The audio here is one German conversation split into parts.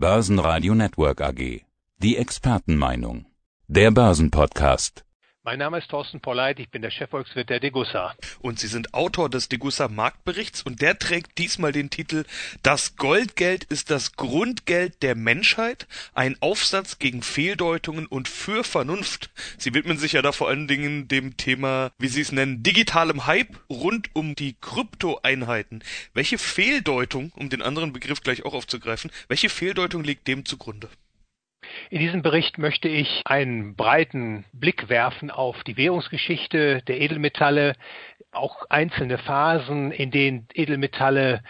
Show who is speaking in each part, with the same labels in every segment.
Speaker 1: Börsenradio Network AG. Die Expertenmeinung. Der Börsenpodcast.
Speaker 2: Mein Name ist Thorsten Polleit, ich bin der Chefvolkswirt der Degussa.
Speaker 3: Und Sie sind Autor des Degussa Marktberichts und der trägt diesmal den Titel Das Goldgeld ist das Grundgeld der Menschheit, ein Aufsatz gegen Fehldeutungen und für Vernunft. Sie widmen sich ja da vor allen Dingen dem Thema, wie Sie es nennen, digitalem Hype rund um die Kryptoeinheiten. Welche Fehldeutung, um den anderen Begriff gleich auch aufzugreifen, welche Fehldeutung liegt dem zugrunde?
Speaker 2: In diesem Bericht möchte ich einen breiten Blick werfen auf die Währungsgeschichte der Edelmetalle, auch einzelne Phasen, in denen Edelmetalle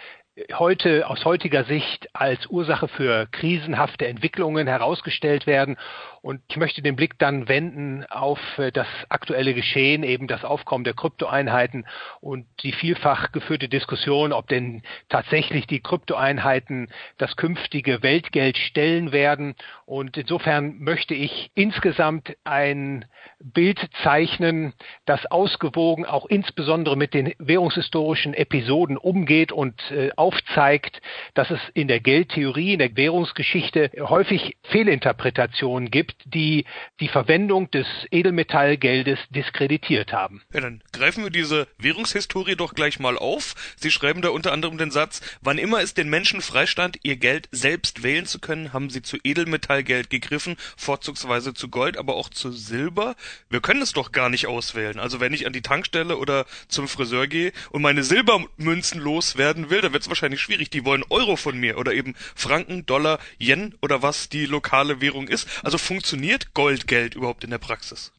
Speaker 2: heute aus heutiger Sicht als Ursache für krisenhafte Entwicklungen herausgestellt werden. Und ich möchte den Blick dann wenden auf äh, das aktuelle Geschehen, eben das Aufkommen der Kryptoeinheiten und die vielfach geführte Diskussion, ob denn tatsächlich die Kryptoeinheiten das künftige Weltgeld stellen werden. Und insofern möchte ich insgesamt ein Bild zeichnen, das ausgewogen auch insbesondere mit den währungshistorischen Episoden umgeht und äh, aufzeigt, dass es in der Geldtheorie, in der Währungsgeschichte häufig Fehlinterpretationen gibt, die die Verwendung des Edelmetallgeldes diskreditiert haben.
Speaker 3: Ja, dann greifen wir diese Währungshistorie doch gleich mal auf. Sie schreiben da unter anderem den Satz, wann immer es den Menschen freistand, ihr Geld selbst wählen zu können, haben sie zu Edelmetallgeld gegriffen, vorzugsweise zu Gold, aber auch zu Silber. Wir können es doch gar nicht auswählen. Also wenn ich an die Tankstelle oder zum Friseur gehe und meine Silbermünzen loswerden will, dann wird es wahrscheinlich schwierig. Die wollen Euro von mir oder eben Franken, Dollar, Yen oder was die lokale Währung ist. Also funktioniert Goldgeld überhaupt in der Praxis?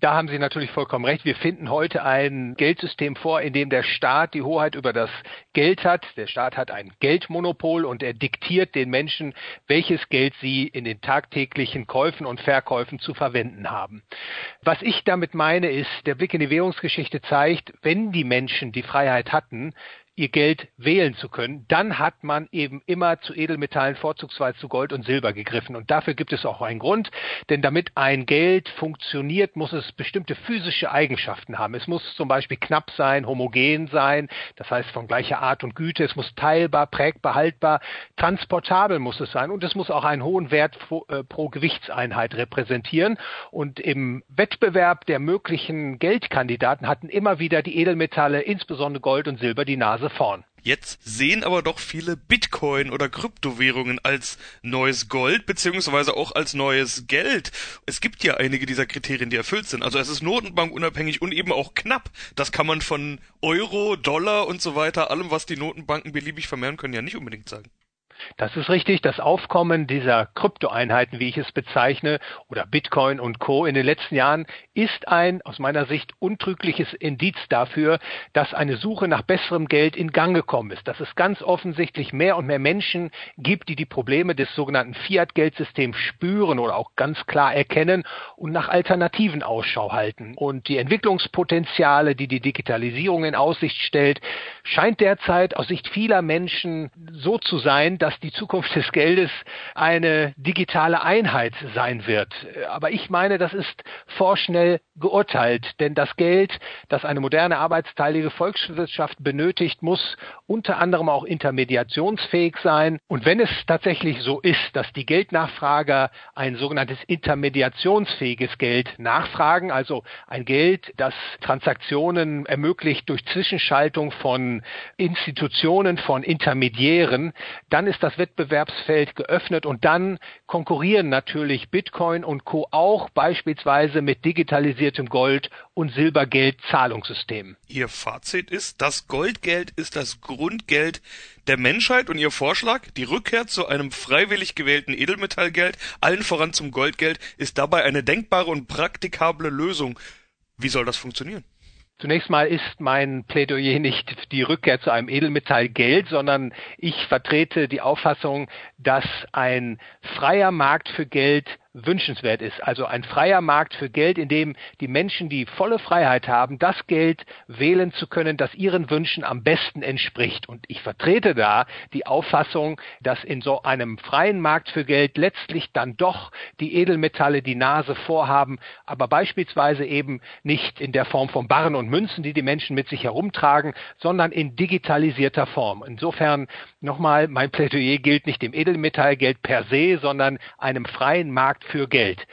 Speaker 2: Da haben Sie natürlich vollkommen recht. Wir finden heute ein Geldsystem vor, in dem der Staat die Hoheit über das Geld hat. Der Staat hat ein Geldmonopol und er diktiert den Menschen, welches Geld sie in den tagtäglichen Käufen und Verkäufen zu verwenden haben. Was ich damit meine ist, der Blick in die Währungsgeschichte zeigt, wenn die Menschen die Freiheit hatten, ihr Geld wählen zu können, dann hat man eben immer zu Edelmetallen, vorzugsweise zu Gold und Silber gegriffen. Und dafür gibt es auch einen Grund, denn damit ein Geld funktioniert, muss es bestimmte physische Eigenschaften haben. Es muss zum Beispiel knapp sein, homogen sein, das heißt von gleicher Art und Güte, es muss teilbar, prägbar, haltbar, transportabel muss es sein und es muss auch einen hohen Wert pro, äh, Gewichtseinheit repräsentieren. Und im Wettbewerb der möglichen Geldkandidaten hatten immer wieder die Edelmetalle, insbesondere Gold und Silber, die Nase vorn.
Speaker 3: Jetzt sehen aber doch viele Bitcoin oder Kryptowährungen als neues Gold beziehungsweise auch als neues Geld. Es gibt ja einige dieser Kriterien, die erfüllt sind. Also es ist notenbankunabhängig und eben auch knapp. Das kann man von Euro, Dollar und so weiter, allem, was die Notenbanken beliebig vermehren können, ja nicht unbedingt sagen.
Speaker 2: Das ist richtig. Das Aufkommen dieser Kryptoeinheiten, wie ich es bezeichne, oder Bitcoin und Co. in den letzten Jahren ist ein aus meiner Sicht untrügliches Indiz dafür, dass eine Suche nach besserem Geld in Gang gekommen ist. Dass es ganz offensichtlich mehr und mehr Menschen gibt, die die Probleme des sogenannten Fiat-Geldsystems spüren oder auch ganz klar erkennen und nach Alternativen Ausschau halten. Und die Entwicklungspotenziale, die die Digitalisierung in Aussicht stellt, scheint derzeit aus Sicht vieler Menschen so zu sein, dass dass die Zukunft des Geldes eine digitale Einheit sein wird. Aber ich meine, das ist vorschnell geurteilt, denn das Geld, das eine moderne arbeitsteilige Volkswirtschaft benötigt, muss unter anderem auch intermediationsfähig sein. Und wenn es tatsächlich so ist, dass die Geldnachfrager ein sogenanntes intermediationsfähiges Geld nachfragen, also ein Geld, das Transaktionen ermöglicht durch Zwischenschaltung von Institutionen, von Intermediären, dann ist das Wettbewerbsfeld geöffnet und dann konkurrieren natürlich Bitcoin und Co. auch beispielsweise mit digitalisiertem Gold und Silbergeld-Zahlungssystemen.
Speaker 3: Ihr Fazit ist, das Goldgeld ist das Grundgeld der Menschheit und Ihr Vorschlag, die Rückkehr zu einem freiwillig gewählten Edelmetallgeld, allen voran zum Goldgeld, ist dabei eine denkbare und praktikable Lösung. Wie soll das funktionieren?
Speaker 2: Zunächst mal ist mein Plädoyer nicht die Rückkehr zu einem Edelmetall Geld, sondern ich vertrete die Auffassung, dass ein freier Markt für Geld wünschenswert ist. Also ein freier Markt für Geld, in dem die Menschen die volle Freiheit haben, das Geld wählen zu können, das ihren Wünschen am besten entspricht. Und ich vertrete da die Auffassung, dass in so einem freien Markt für Geld letztlich dann doch die Edelmetalle die Nase vorhaben, aber beispielsweise eben nicht in der Form von Barren und Münzen, die die Menschen mit sich herumtragen, sondern in digitalisierter Form. Insofern nochmal, mein Plädoyer gilt nicht dem Edelmetallgeld per se, sondern einem freien Markt für Geld.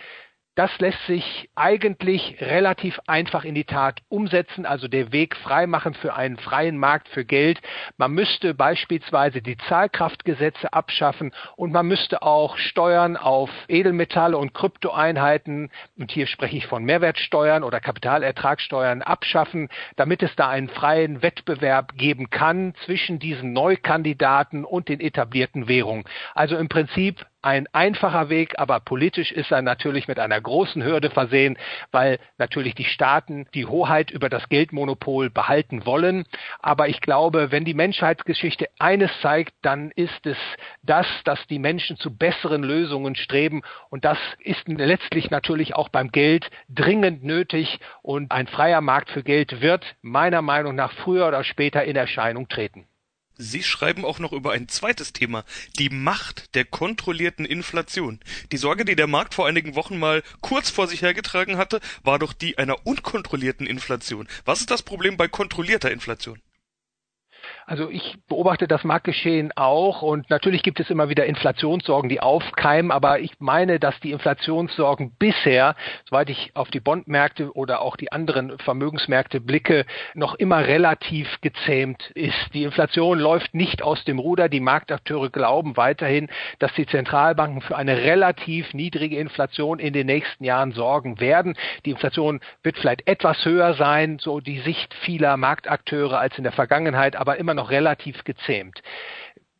Speaker 2: Das lässt sich eigentlich relativ einfach in die Tat umsetzen, also der Weg freimachen für einen freien Markt für Geld. Man müsste beispielsweise die Zahlkraftgesetze abschaffen und man müsste auch Steuern auf Edelmetalle und Kryptoeinheiten, und hier spreche ich von Mehrwertsteuern oder Kapitalertragssteuern, abschaffen, damit es da einen freien Wettbewerb geben kann zwischen diesen Neukandidaten und den etablierten Währungen. Also im Prinzip ein einfacher Weg, aber politisch ist er natürlich mit einer großen Hürde versehen, weil natürlich die Staaten die Hoheit über das Geldmonopol behalten wollen. Aber ich glaube, wenn die Menschheitsgeschichte eines zeigt, dann ist es das, dass die Menschen zu besseren Lösungen streben. Und das ist letztlich natürlich auch beim Geld dringend nötig. Und ein freier Markt für Geld wird meiner Meinung nach früher oder später in Erscheinung treten.
Speaker 3: Sie schreiben auch noch über ein zweites Thema, die Macht der kontrollierten Inflation. Die Sorge, die der Markt vor einigen Wochen mal kurz vor sich hergetragen hatte, war doch die einer unkontrollierten Inflation. Was ist das Problem bei kontrollierter Inflation?
Speaker 2: Also ich beobachte das Marktgeschehen auch und natürlich gibt es immer wieder Inflationssorgen, die aufkeimen, aber ich meine, dass die Inflationssorgen bisher, soweit ich auf die Bondmärkte oder auch die anderen Vermögensmärkte blicke, noch immer relativ gezähmt ist. Die Inflation läuft nicht aus dem Ruder. Die Marktakteure glauben weiterhin, dass die Zentralbanken für eine relativ niedrige Inflation in den nächsten Jahren sorgen werden. Die Inflation wird vielleicht etwas höher sein, so die Sicht vieler Marktakteure als in der Vergangenheit, aber immer noch relativ gezähmt.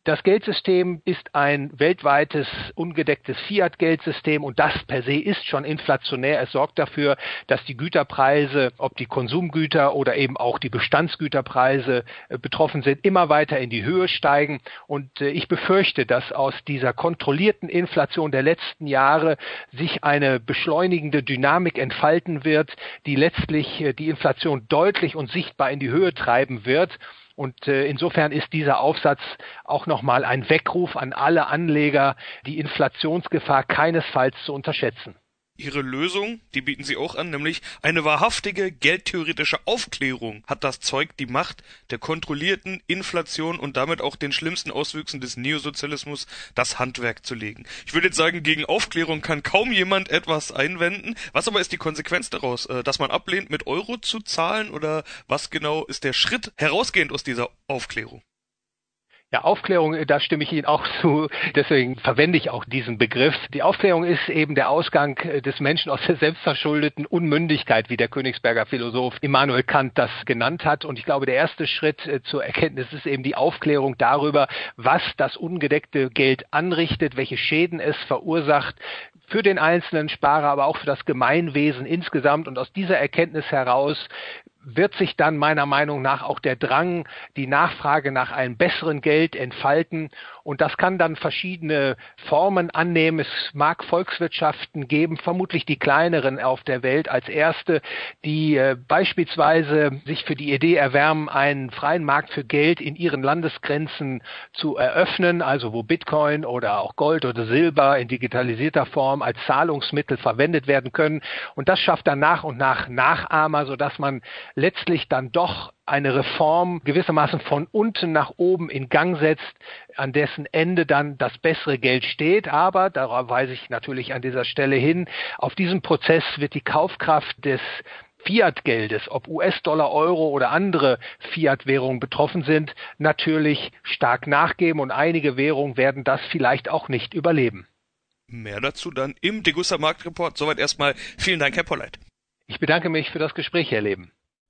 Speaker 2: Das Geldsystem ist ein weltweites ungedecktes Fiat-Geldsystem und das per se ist schon inflationär. Es sorgt dafür, dass die Güterpreise, ob die Konsumgüter oder eben auch die Bestandsgüterpreise äh, betroffen sind, immer weiter in die Höhe steigen. Und äh, ich befürchte, dass aus dieser kontrollierten Inflation der letzten Jahre sich eine beschleunigende Dynamik entfalten wird, die letztlich äh, die Inflation deutlich und sichtbar in die Höhe treiben wird. Und äh, insofern ist dieser Aufsatz auch nochmal ein Weckruf an alle Anleger, die Inflationsgefahr keinesfalls zu unterschätzen.
Speaker 3: Ihre Lösung, die bieten Sie auch an, nämlich eine wahrhaftige geldtheoretische Aufklärung hat das Zeug, die Macht der kontrollierten Inflation und damit auch den schlimmsten Auswüchsen des Neosozialismus das Handwerk zu legen. Ich würde jetzt sagen, gegen Aufklärung kann kaum jemand etwas einwenden. Was aber ist die Konsequenz daraus? Äh, dass man ablehnt, mit Euro zu zahlen oder was genau ist der Schritt herausgehend aus dieser Aufklärung?
Speaker 2: Ja, Aufklärung, da stimme ich Ihnen auch zu. Deswegen verwende ich auch diesen Begriff. Die Aufklärung ist eben der Ausgang des Menschen aus der selbstverschuldeten Unmündigkeit, wie der Königsberger Philosoph Immanuel Kant das genannt hat. Und ich glaube, der erste Schritt äh, zur Erkenntnis ist eben die Aufklärung darüber, was das ungedeckte Geld anrichtet, welche Schäden es verursacht, für den einzelnen Sparer, aber auch für das Gemeinwesen insgesamt. Und aus dieser Erkenntnis heraus wird sich dann meiner Meinung nach auch der Drang, die Nachfrage nach einem besseren Geld entfalten. Und das kann dann verschiedene Formen annehmen. Es mag Volkswirtschaften geben, vermutlich die kleineren auf der Welt als erste, die äh, beispielsweise sich für die Idee erwärmen, einen freien Markt für Geld in ihren Landesgrenzen zu eröffnen, also wo Bitcoin oder auch Gold oder Silber in digitalisierter Form als Zahlungsmittel verwendet werden können. Und das schafft dann nach und nach Nachahmer, sodass man letztlich dann doch eine Reform gewissermaßen von unten nach oben in Gang setzt, an dessen Ende dann das bessere Geld steht. Aber, darauf weise ich natürlich an dieser Stelle hin, auf diesem Prozess wird die Kaufkraft des Fiat-Geldes, ob US-Dollar, Euro oder andere Fiat-Währungen betroffen sind, natürlich stark nachgeben und einige Währungen werden das vielleicht auch nicht überleben.
Speaker 3: Mehr dazu dann im Degussa Marktreport. Soweit erstmal. Vielen Dank, Herr Polleit.
Speaker 2: Ich bedanke mich für das Gespräch, Herr Leben.